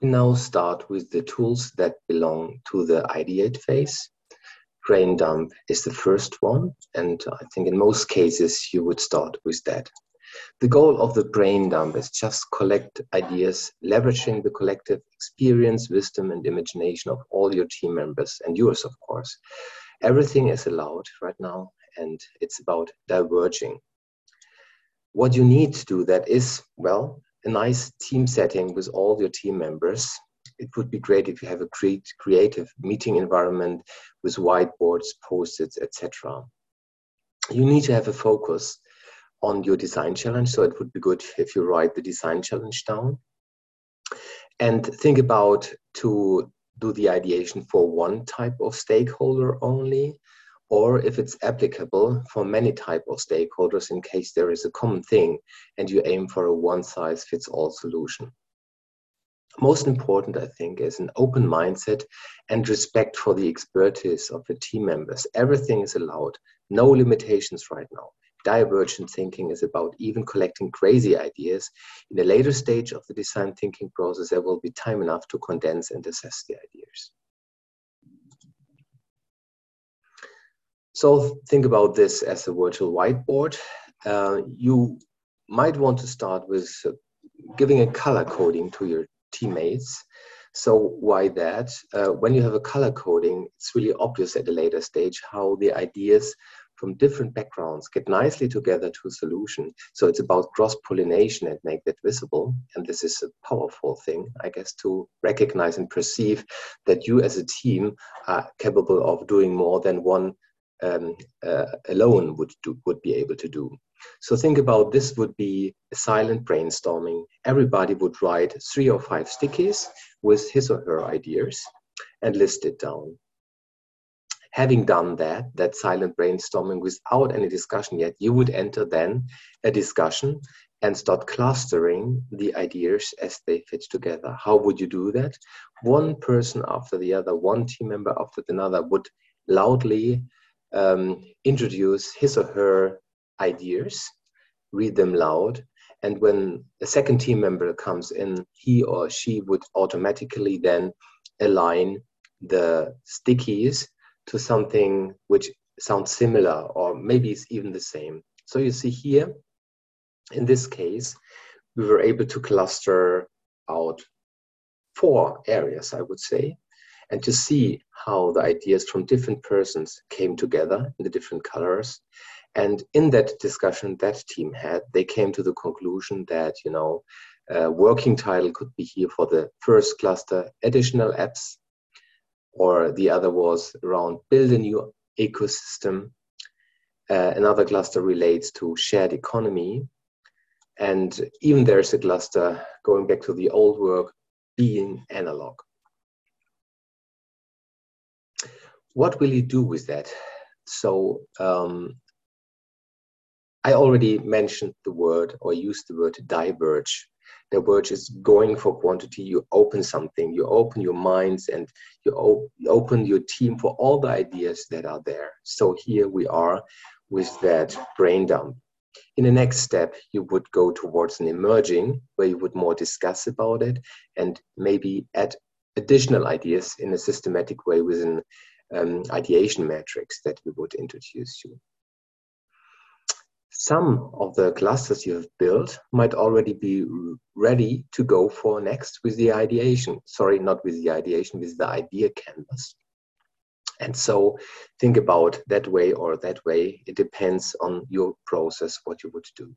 we now start with the tools that belong to the ideate phase. Brain dump is the first one, and I think in most cases you would start with that. The goal of the brain dump is just collect ideas, leveraging the collective experience, wisdom, and imagination of all your team members and yours, of course. Everything is allowed right now, and it's about diverging. What you need to do that is, well, a nice team setting with all your team members. It would be great if you have a great creative meeting environment with whiteboards, post-its, etc. You need to have a focus on your design challenge. So it would be good if you write the design challenge down and think about to do the ideation for one type of stakeholder only or if it's applicable for many type of stakeholders in case there is a common thing and you aim for a one size fits all solution. Most important i think is an open mindset and respect for the expertise of the team members. Everything is allowed no limitations right now. Divergent thinking is about even collecting crazy ideas. In a later stage of the design thinking process there will be time enough to condense and assess the ideas So think about this as a virtual whiteboard. Uh, you might want to start with uh, giving a color coding to your teammates. So why that? Uh, when you have a color coding, it's really obvious at a later stage how the ideas from different backgrounds get nicely together to a solution. So it's about cross pollination and make that visible. And this is a powerful thing, I guess, to recognize and perceive that you as a team are capable of doing more than one um, uh, alone would do, would be able to do. So think about this would be a silent brainstorming. Everybody would write three or five stickies with his or her ideas and list it down. Having done that, that silent brainstorming without any discussion yet, you would enter then a discussion and start clustering the ideas as they fit together. How would you do that? One person after the other, one team member after another would loudly um, introduce his or her ideas, read them loud, and when a second team member comes in, he or she would automatically then align the stickies to something which sounds similar or maybe it's even the same. So you see here, in this case, we were able to cluster out four areas, I would say and to see how the ideas from different persons came together in the different colors. And in that discussion that team had, they came to the conclusion that, you know, working title could be here for the first cluster, additional apps, or the other was around build a new ecosystem. Uh, another cluster relates to shared economy. And even there's a cluster going back to the old work, being analog. What will you do with that? So um, I already mentioned the word or used the word diverge. The Diverge is going for quantity. You open something, you open your minds, and you, op- open your team for all the ideas that are there. So here we are with that brain dump. In the next step, you would go towards an emerging where you would more discuss about it and maybe add additional ideas in a systematic way within um, ideation metrics that we would introduce you. Some of the clusters you have built might already be ready to go for next with the ideation. Sorry, not with the ideation, with the idea canvas. And so think about that way or that way. It depends on your process, what you would do.